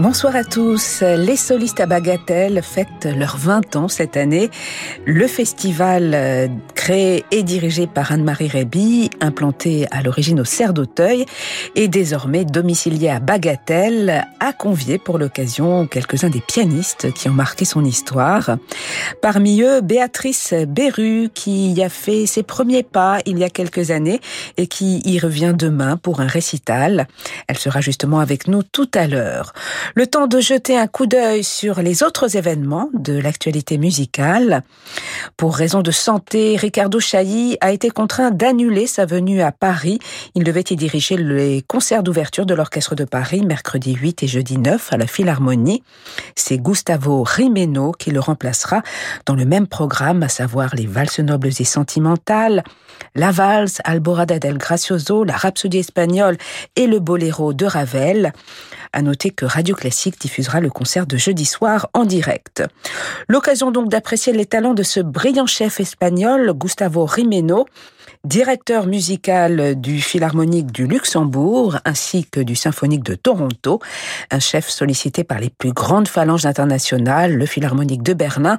Bonsoir à tous. Les solistes à Bagatelle fêtent leurs 20 ans cette année. Le festival euh, créé et dirigé par Anne-Marie Réby, implanté à l'origine au Cerf d'Auteuil et désormais domicilié à Bagatelle, a convié pour l'occasion quelques-uns des pianistes qui ont marqué son histoire. Parmi eux, Béatrice Beru, qui y a fait ses premiers pas il y a quelques années et qui y revient demain pour un récital. Elle sera justement avec nous tout à l'heure. Le temps de jeter un coup d'œil sur les autres événements de l'actualité musicale. Pour raison de santé, Ricardo Chailly a été contraint d'annuler sa venue à Paris. Il devait y diriger les concerts d'ouverture de l'Orchestre de Paris mercredi 8 et jeudi 9 à la Philharmonie. C'est Gustavo Rimeno qui le remplacera dans le même programme, à savoir les valses nobles et sentimentales, la valse Alborada del Gracioso, la rhapsodie espagnole et le boléro de Ravel. À noter que Radio Classique diffusera le concert de jeudi soir en direct. L'occasion donc d'apprécier les talents de ce brillant chef espagnol, Gustavo Rimeno, directeur musical du Philharmonique du Luxembourg ainsi que du Symphonique de Toronto, un chef sollicité par les plus grandes phalanges internationales, le Philharmonique de Berlin,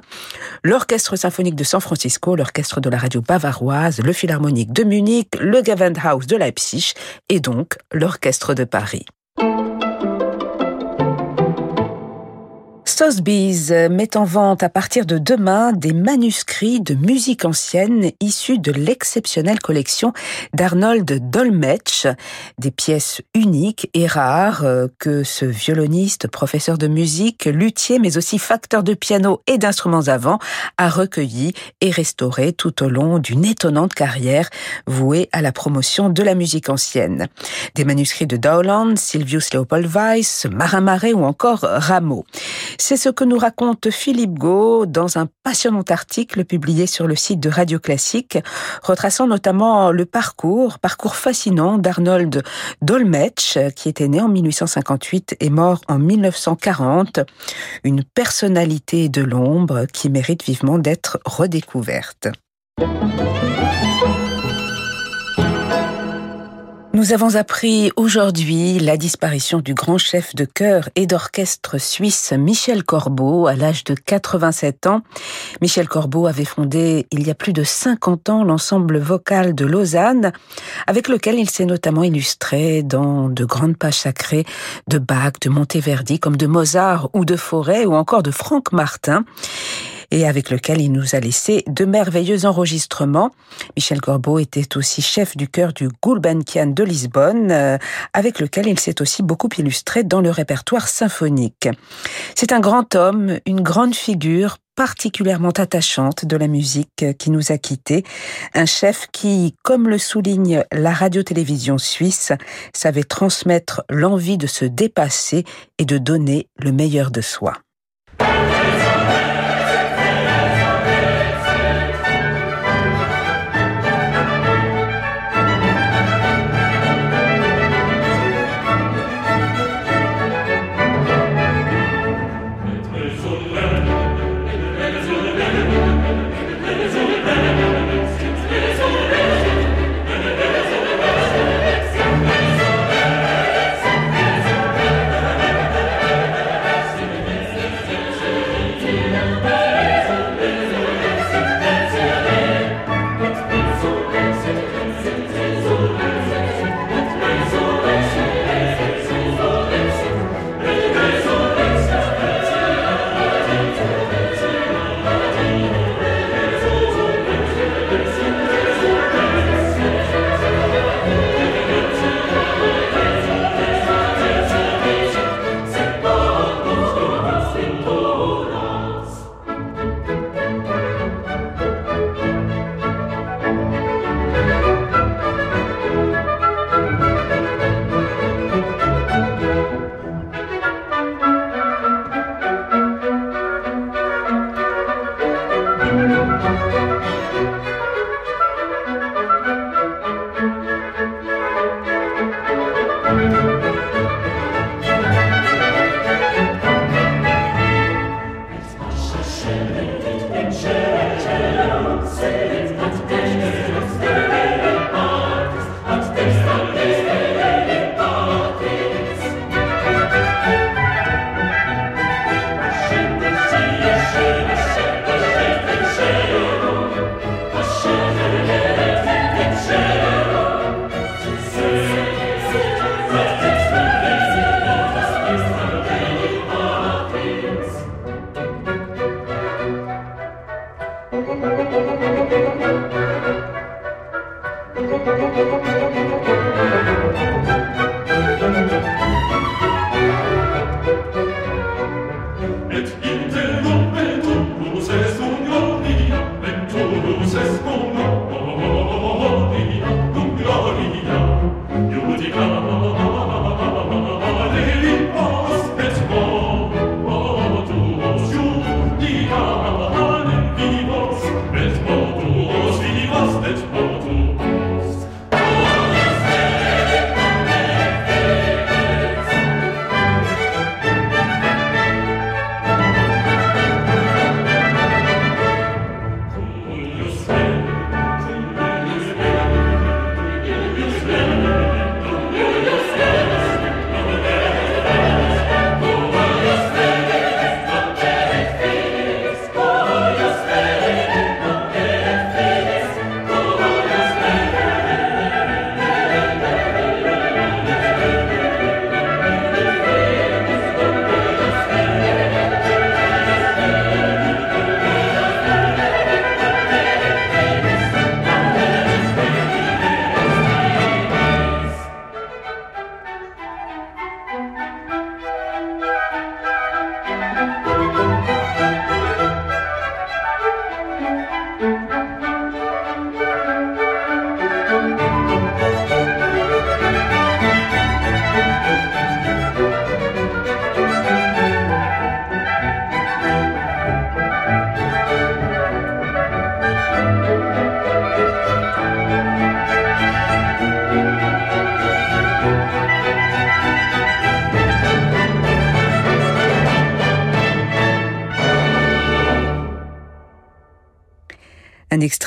l'Orchestre symphonique de San Francisco, l'Orchestre de la radio bavaroise, le Philharmonique de Munich, le Gewandhaus de Leipzig et donc l'Orchestre de Paris. Sotheby's met en vente à partir de demain des manuscrits de musique ancienne issus de l'exceptionnelle collection d'Arnold Dolmetsch, des pièces uniques et rares euh, que ce violoniste, professeur de musique, luthier mais aussi facteur de piano et d'instruments avant a recueilli et restauré tout au long d'une étonnante carrière vouée à la promotion de la musique ancienne. Des manuscrits de Dowland, Silvius Leopold Weiss, Marin Marais ou encore Rameau. C'est ce que nous raconte Philippe Gau dans un passionnant article publié sur le site de Radio Classique, retraçant notamment le parcours, parcours fascinant d'Arnold Dolmetsch, qui était né en 1858 et mort en 1940. Une personnalité de l'ombre qui mérite vivement d'être redécouverte. Nous avons appris aujourd'hui la disparition du grand chef de chœur et d'orchestre suisse Michel Corbeau à l'âge de 87 ans. Michel Corbeau avait fondé il y a plus de 50 ans l'ensemble vocal de Lausanne, avec lequel il s'est notamment illustré dans de grandes pages sacrées de Bach, de Monteverdi, comme de Mozart ou de Forêt ou encore de Franck Martin et avec lequel il nous a laissé de merveilleux enregistrements. Michel Corbeau était aussi chef du chœur du Gulbenkian de Lisbonne, euh, avec lequel il s'est aussi beaucoup illustré dans le répertoire symphonique. C'est un grand homme, une grande figure, particulièrement attachante de la musique qui nous a quittés. Un chef qui, comme le souligne la radio-télévision suisse, savait transmettre l'envie de se dépasser et de donner le meilleur de soi.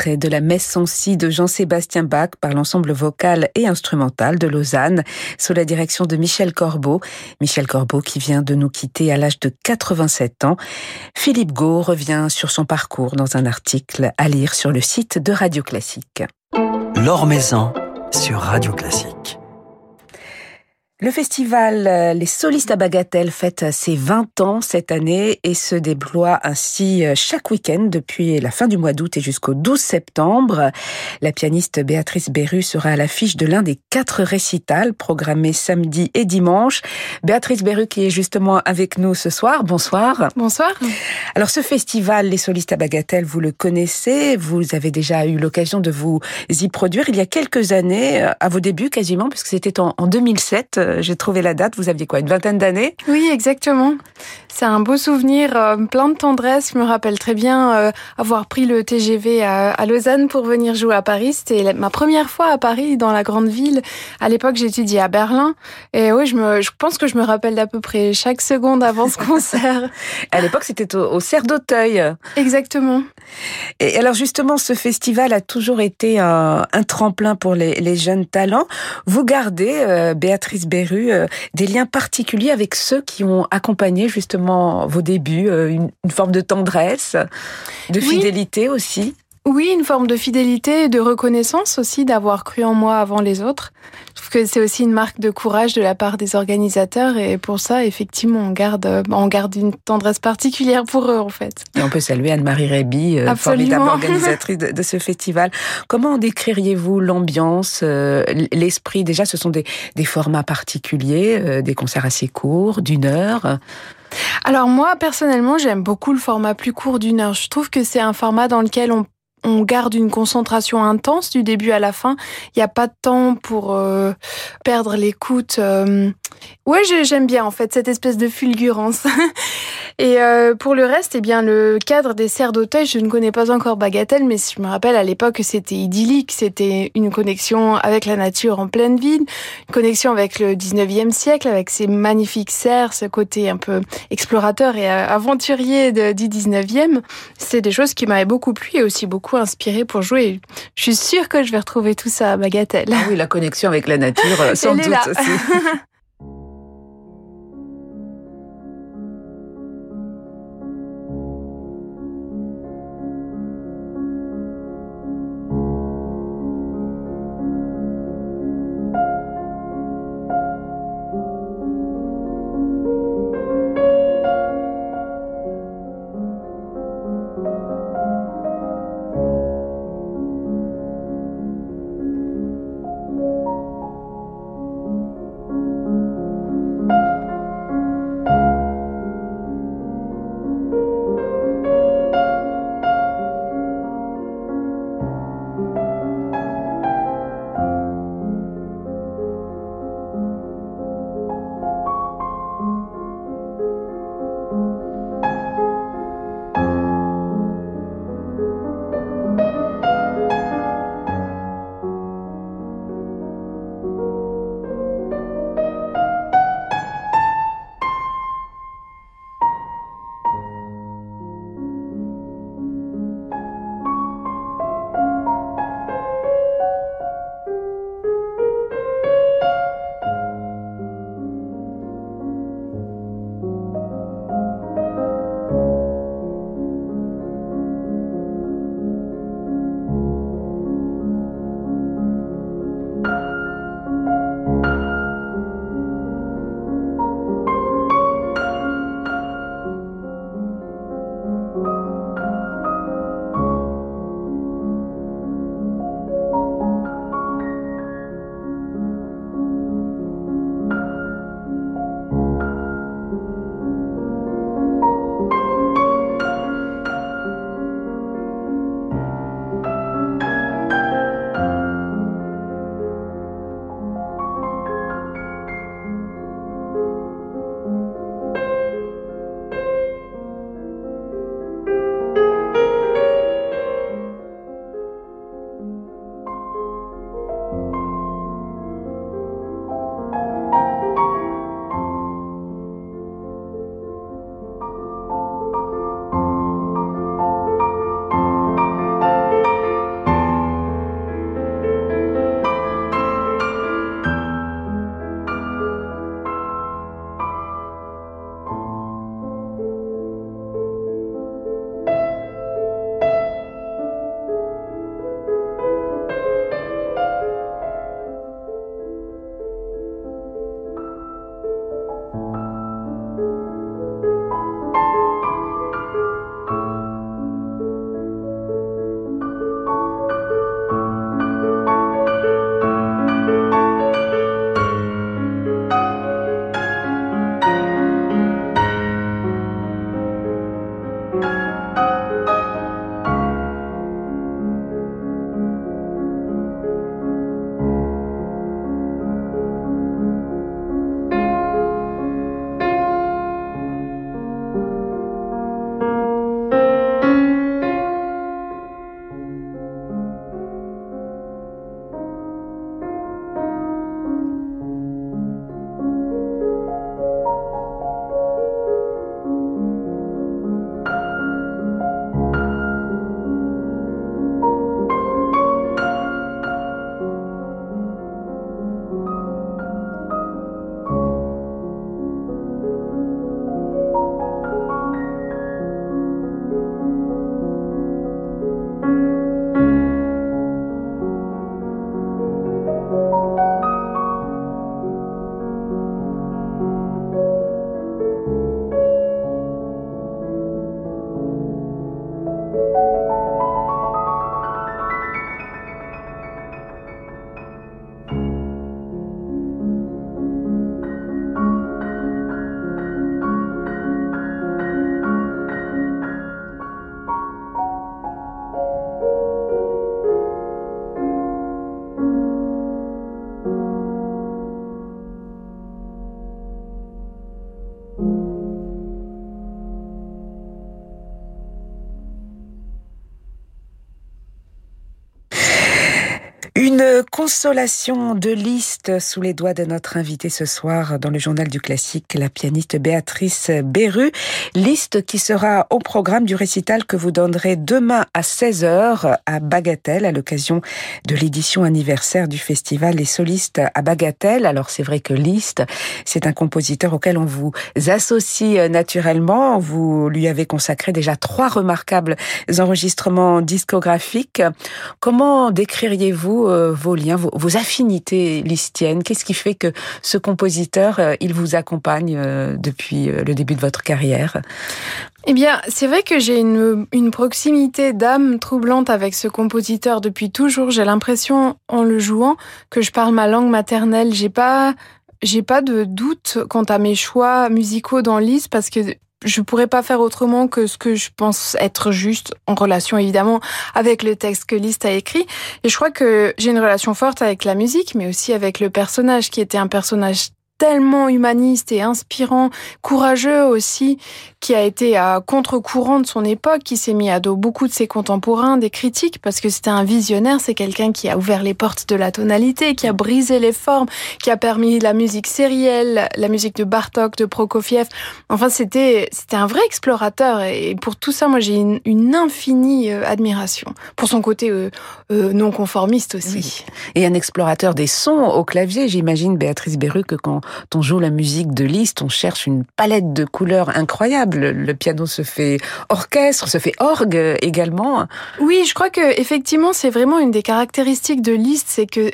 De la messe si de Jean-Sébastien Bach par l'ensemble vocal et instrumental de Lausanne, sous la direction de Michel Corbeau. Michel Corbeau qui vient de nous quitter à l'âge de 87 ans. Philippe Gau revient sur son parcours dans un article à lire sur le site de Radio Classique. L'Or sur Radio Classique. Le festival euh, Les Solistes à Bagatelle fête ses 20 ans cette année et se déploie ainsi euh, chaque week-end depuis la fin du mois d'août et jusqu'au 12 septembre. La pianiste Béatrice Berru sera à l'affiche de l'un des quatre récitals programmés samedi et dimanche. Béatrice Berru qui est justement avec nous ce soir. Bonsoir. Bonsoir. Alors ce festival Les Solistes à Bagatelle, vous le connaissez, vous avez déjà eu l'occasion de vous y produire il y a quelques années, euh, à vos débuts quasiment, puisque c'était en 2007 euh, j'ai trouvé la date. Vous aviez quoi, une vingtaine d'années? Oui, exactement. C'est un beau souvenir, euh, plein de tendresse. Je me rappelle très bien euh, avoir pris le TGV à, Lausanne pour venir jouer à Paris. C'était ma première fois à Paris, dans la grande ville. À l'époque, j'étudiais à Berlin. Et oui, je, me, je pense que je me rappelle d'à peu près chaque seconde avant ce concert. à l'époque, c'était au, au Cerf d'Auteuil. Exactement. Et alors justement, ce festival a toujours été un, tremplin pour les, jeunes talents. Vous gardez, Béatrice euh, des liens particuliers avec ceux qui ont accompagné justement vos débuts, euh, une, forme de tendresse, de fidélité aussi? Oui, une forme de fidélité et de reconnaissance aussi d'avoir cru en moi avant les autres. Je trouve que c'est aussi une marque de courage de la part des organisateurs et pour ça, effectivement, on garde, on garde une tendresse particulière pour eux en fait. Et on peut saluer Anne-Marie Réby, euh, formidable organisatrice de, ce festival. Comment décririez-vous l'ambiance, euh, l'esprit? Déjà, ce sont des, des formats particuliers, euh, des concerts assez courts, d'une heure. Alors moi, personnellement, j'aime beaucoup le format plus court d'une heure. Je trouve que c'est un format dans lequel on on garde une concentration intense du début à la fin. Il n'y a pas de temps pour euh, perdre l'écoute. Euh. Ouais, j'aime bien en fait cette espèce de fulgurance. Et euh, pour le reste, eh bien le cadre des serres d'Auteuil, je ne connais pas encore Bagatelle, mais je me rappelle à l'époque c'était idyllique, c'était une connexion avec la nature en pleine ville, une connexion avec le 19e siècle, avec ces magnifiques serres, ce côté un peu explorateur et aventurier du 19e. C'est des choses qui m'avaient beaucoup plu et aussi beaucoup inspiré pour jouer. Je suis sûre que je vais retrouver tout ça à Bagatelle. Ah oui, la connexion avec la nature, euh, sans doute aussi. you. Une consolation de liste sous les doigts de notre invité ce soir dans le journal du classique, la pianiste Béatrice Beru. Liste qui sera au programme du récital que vous donnerez demain à 16h à Bagatelle à l'occasion de l'édition anniversaire du festival Les solistes à Bagatelle. Alors c'est vrai que Liszt, c'est un compositeur auquel on vous associe naturellement. Vous lui avez consacré déjà trois remarquables enregistrements discographiques. Comment décririez-vous euh, vos vos, affinités listiennes Qu'est-ce qui fait que ce compositeur, euh, il vous accompagne euh, depuis le début de votre carrière? Eh bien, c'est vrai que j'ai une, proximité d'âme troublante avec ce compositeur depuis toujours. J'ai l'impression, en le jouant, que je parle ma langue maternelle. J'ai pas, j'ai pas de doute quant à mes choix musicaux dans Lise parce que je pourrais pas faire autrement que ce que je pense être juste en relation évidemment avec le texte que Liszt a écrit. Et je crois que j'ai une relation forte avec la musique, mais aussi avec le personnage qui était un personnage tellement humaniste et inspirant, courageux aussi, qui a été à contre-courant de son époque, qui s'est mis à dos beaucoup de ses contemporains, des critiques, parce que c'était un visionnaire, c'est quelqu'un qui a ouvert les portes de la tonalité, qui a brisé les formes, qui a permis la musique sérielle, la musique de Bartok, de Prokofiev. Enfin, c'était c'était un vrai explorateur, et pour tout ça, moi, j'ai une, infinie euh, admiration pour son côté euh, euh, non conformiste aussi. Et un explorateur des sons au clavier, j'imagine, Béatrice Beru, que quand on joue la musique de Liszt, on cherche une palette de couleurs incroyable. Le piano se fait orchestre, se fait orgue également. Oui, je crois que effectivement, c'est vraiment une des caractéristiques de Liszt, c'est que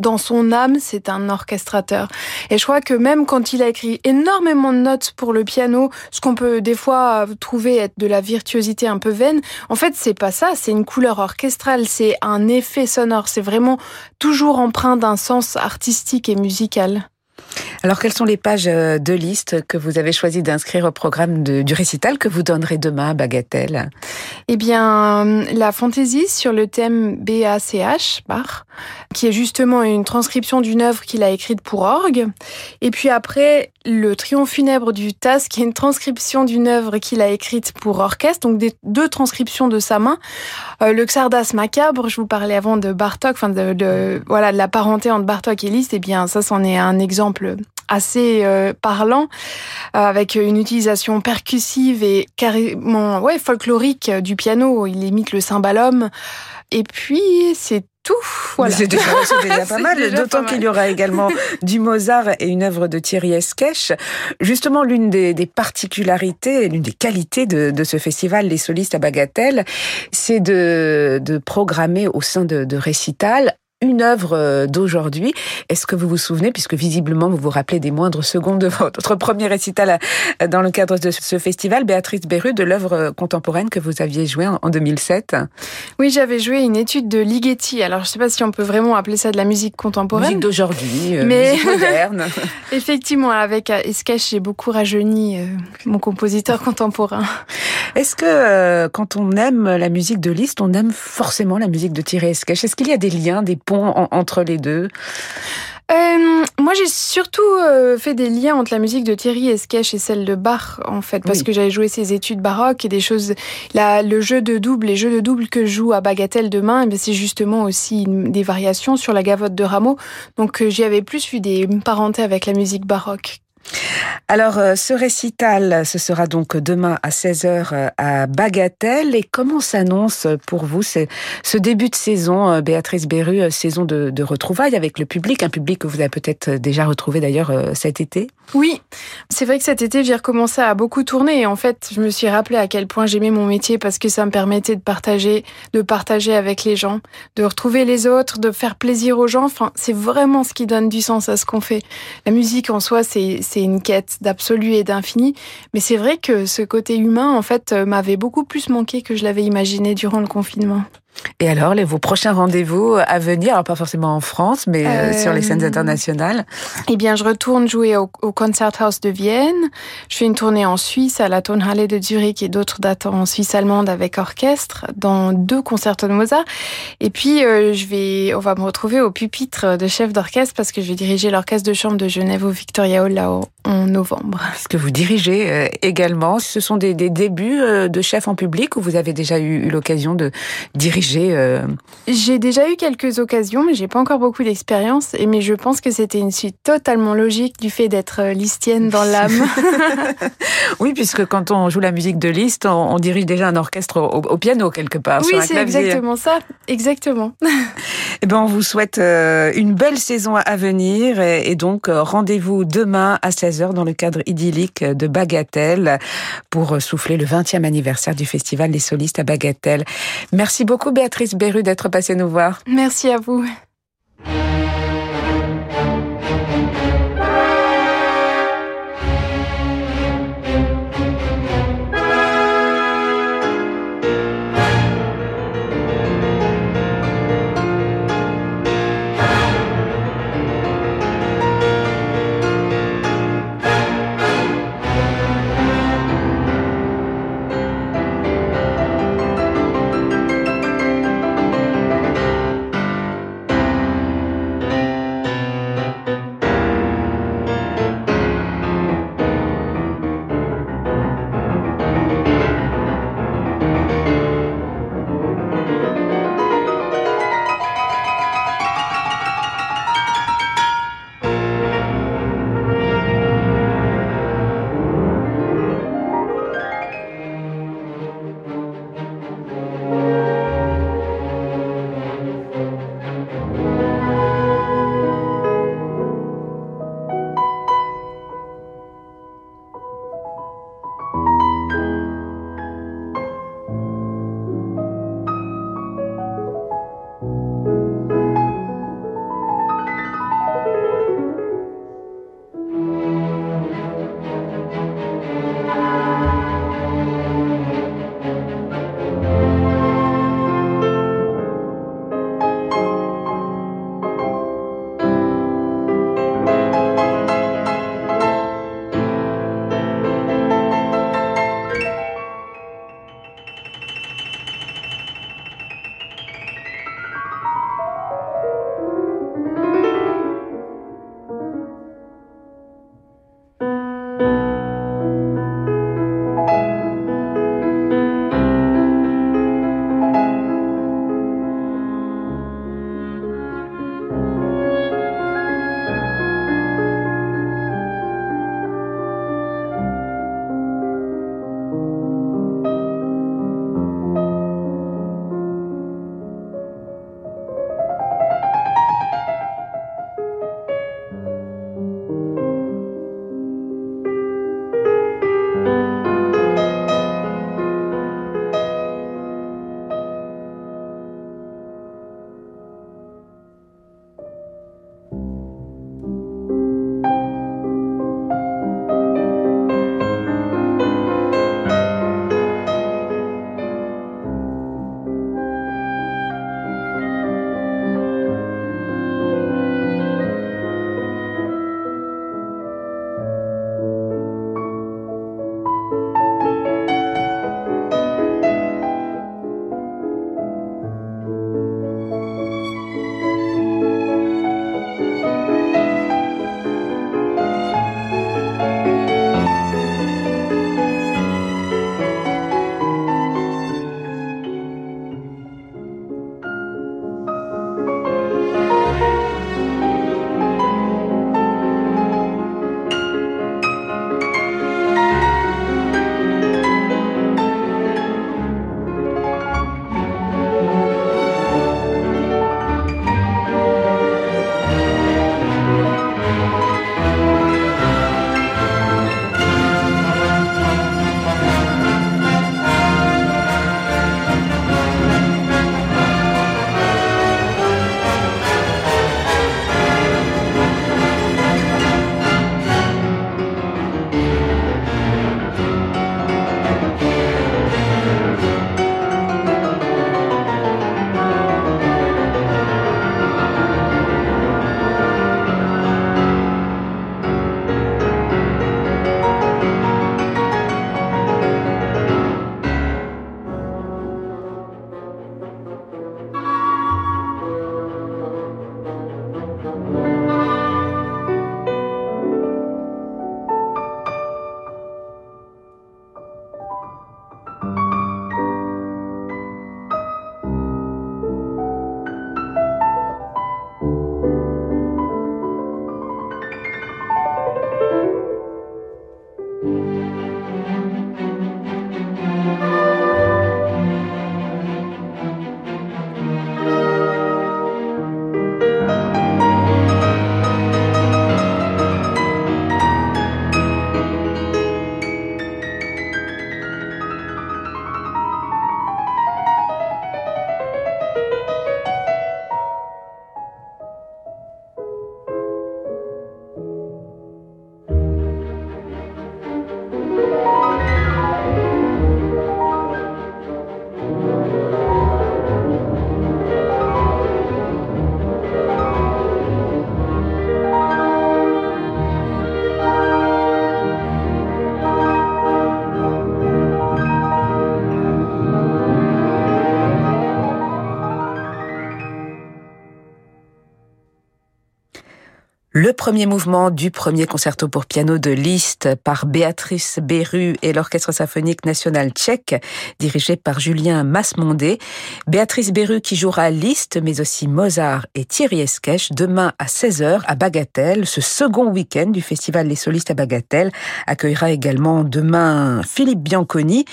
dans son âme, c'est un orchestrateur. Et je crois que même quand il a écrit énormément de notes pour le piano, ce qu'on peut des fois trouver être de la virtuosité un peu vaine, en fait, c'est pas ça, c'est une couleur orchestrale, c'est un effet sonore, c'est vraiment toujours empreint d'un sens artistique et musical. Alors, quelles sont les pages euh, de liste que vous avez choisi d'inscrire au programme du récital que vous donnerez demain à Bagatelle? Eh bien, euh, la fantaisie sur le thème BACH, Bach, qui est justement une transcription d'une œuvre qu'il a écrite pour orgue. Et puis après, le triomphe funèbre du TAS, qui est une transcription d'une œuvre qu'il a écrite pour orchestre, donc des, deux transcriptions de sa main. Euh, le Xardas macabre, je vous parlais avant de Bartok, enfin de, voilà de la parenté entre Bartok et Liszt. Eh bien, ça, c'en est un exemple assez euh, parlant, euh, avec une utilisation percussive et carrément ouais, folklorique du piano. Il imite le cymbalum. Et puis, c'est tout. Voilà. C'est déjà, pas mal, d'autant qu'il y aura également du Mozart et une œuvre de Thierry Esquèche. Justement, l'une des, particularités, l'une des qualités de, ce festival, les solistes à Bagatelle, c'est de, programmer au sein de, de récitals une œuvre euh, d'aujourd'hui. Est-ce que vous vous souvenez, puisque visiblement vous vous rappelez des moindres secondes de votre premier récital euh, dans le cadre de ce festival, Béatrice Beru, de l'œuvre euh, contemporaine que vous aviez jouée en 2007 Oui, j'avais joué une étude de Ligeti. Alors, je ne sais pas si on peut vraiment appeler ça de la musique contemporaine. Musique d'aujourd'hui, mais... musique moderne. Effectivement, avec Escache, j'ai beaucoup rajeuni mon compositeur contemporain. Est-ce que quand on aime la musique de Liszt, on aime forcément la musique de Thierry Escache Est-ce qu'il y a des liens, des entre les deux euh, moi, j'ai surtout euh, fait des liens entre la musique de Thierry Esquèche et celle de Bach, en fait, parce que j'avais joué ses études baroques et des choses. Là, le jeu de double, les jeux de double que je joue à Bagatelle demain, eh c'est justement aussi des variations sur la gavotte de Rameau. Donc, euh, j'y avais plus vu des parentés avec la musique baroque alors, euh, ce récital, ce sera donc demain à 16h euh, à Bagatelle. Et comment s'annonce pour vous ce début de saison, euh, Béatrice Beru, saison de, de retrouvailles avec le public, un public que vous avez peut-être déjà retrouvé d'ailleurs cet été? Oui, c'est vrai que cet été, j'ai recommencé à beaucoup tourner. Et en fait, je me suis rappelé à quel point j'aimais mon métier parce que ça me permettait de partager, de partager avec les gens, de retrouver les autres, de faire plaisir aux gens. Enfin, c'est vraiment ce qui donne du sens à ce qu'on fait. La musique en soi, c'est une quête d'absolu et d'infini. Mais c'est vrai que ce côté humain, en fait, euh, m'avait beaucoup plus manqué que je l'avais imaginé durant le confinement. Et alors, les, vos prochains rendez-vous à venir, alors pas forcément en France, mais euh, sur les scènes euh, internationales? Eh bien, je retourne jouer au, au Concerthaus de Vienne. Je fais une tournée en Suisse, à la Tonhalle de Zurich et d'autres dates en Suisse allemande avec orchestre, dans deux concertos de Mozart. Et puis, euh, je vais, on va me retrouver au pupitre de chef d'orchestre parce que je vais diriger l'orchestre de chambre de Genève au Victoria Hall là en novembre. Ce que vous dirigez également, ce sont des, des débuts de chef en public ou vous avez déjà eu, eu l'occasion de diriger diriger J'ai déjà eu quelques occasions, mais j'ai pas encore beaucoup d'expérience. Et mais je pense que c'était une suite totalement logique du fait d'être listienne dans l'âme. oui, puisque quand on joue la musique de Liszt, on, dirige déjà un orchestre au, piano quelque part. Oui, c'est exactement ça, exactement. Eh ben, on vous souhaite une belle saison à venir et, donc rendez-vous demain à 16h dans le cadre idyllique de Bagatelle pour souffler le 20e anniversaire du Festival des solistes à Bagatelle. Merci beaucoup Béatrice Beru d'être passée nous voir. Merci à vous. Le premier mouvement du premier concerto pour piano de Liszt par Béatrice Beru et l'Orchestre symphonique national tchèque, dirigé par Julien Masmondé. Béatrice Beru qui jouera Liszt, mais aussi Mozart et Thierry Esquèche demain à 16h à Bagatelle. Ce second week-end du Festival Les Solistes à Bagatelle accueillera également demain Philippe Bianconi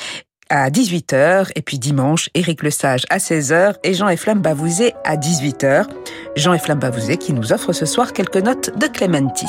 à 18h et puis dimanche Éric Lesage à 16h et Jean Eflamme Bavouzé à 18h. Jean Eflamme Bavouzé qui nous offre ce soir quelques notes de Clementi.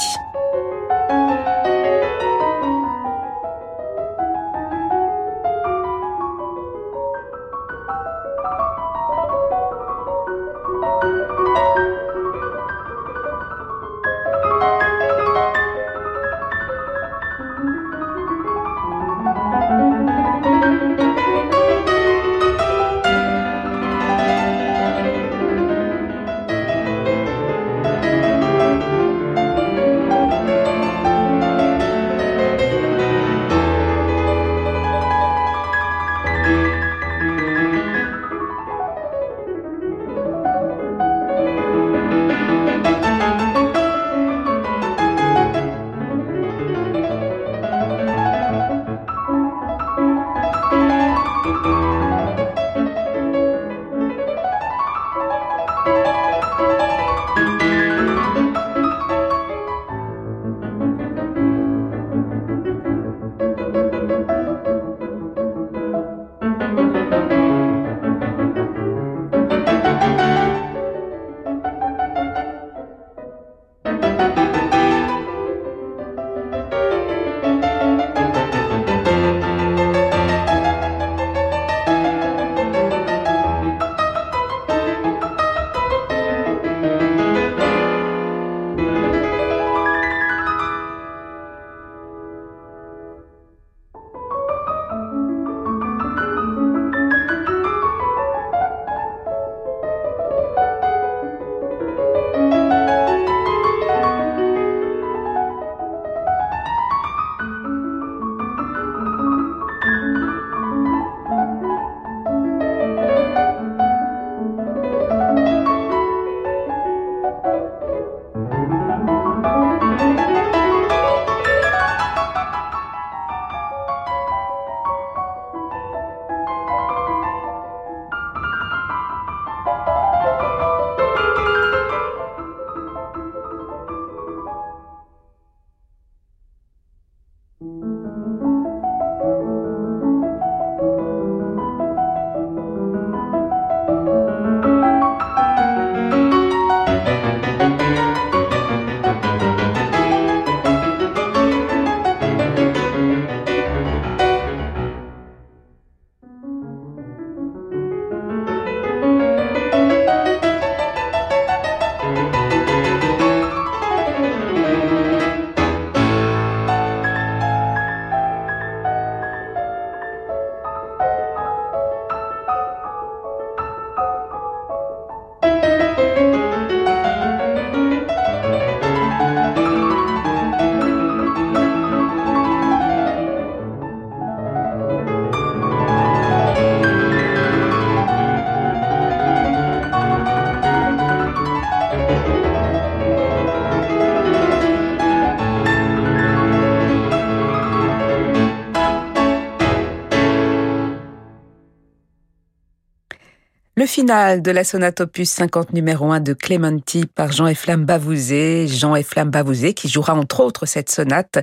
Le final de la sonate opus 50 numéro 1 de Clementi par Jean Eflamme Bavouzé. Jean Eflamme Bavouzé qui jouera entre autres cette sonate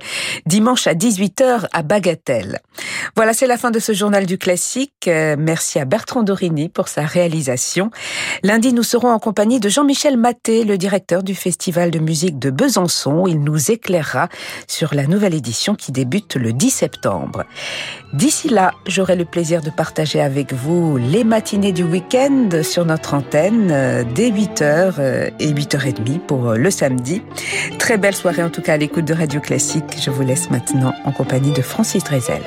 dimanche à 18h à Bagatelle. Voilà, c'est la fin de ce journal du classique. Euh, merci à Bertrand Dorini pour sa réalisation. Lundi, nous serons en compagnie de Jean-Michel Maté, le directeur du Festival de musique de Besançon. Il nous éclairera sur la nouvelle édition qui débute le 10 septembre. D'ici là, j'aurai le plaisir de partager avec vous les matinées du week-end sur notre antenne euh, dès 8h euh, et 8h30 pour euh, le samedi. Très belle soirée en tout cas à l'écoute de Radio Classique. Je vous laisse maintenant en compagnie de Francis Drezel.